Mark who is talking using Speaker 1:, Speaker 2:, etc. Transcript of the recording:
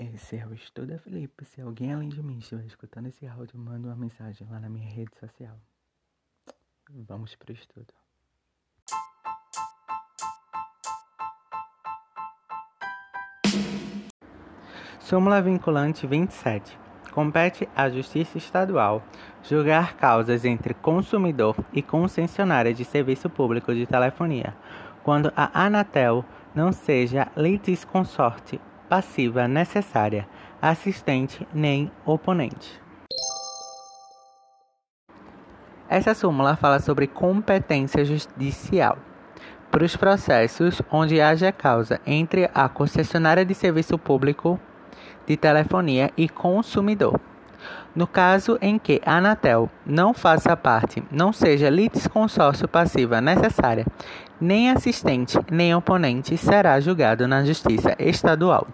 Speaker 1: Esse é o Estuda Felipe. Se alguém além de mim estiver escutando esse áudio, manda uma mensagem lá na minha rede social. Vamos pro estudo. Súmula vinculante 27. Compete à Justiça Estadual julgar causas entre consumidor e concessionária de serviço público de telefonia, quando a Anatel não seja litisconsorte passiva necessária, assistente nem oponente. Essa súmula fala sobre competência judicial para os processos onde haja causa entre a concessionária de serviço público de telefonia e consumidor. No caso em que a Anatel não faça parte, não seja litisconsórcio passiva necessária, nem assistente nem oponente será julgado na Justiça Estadual.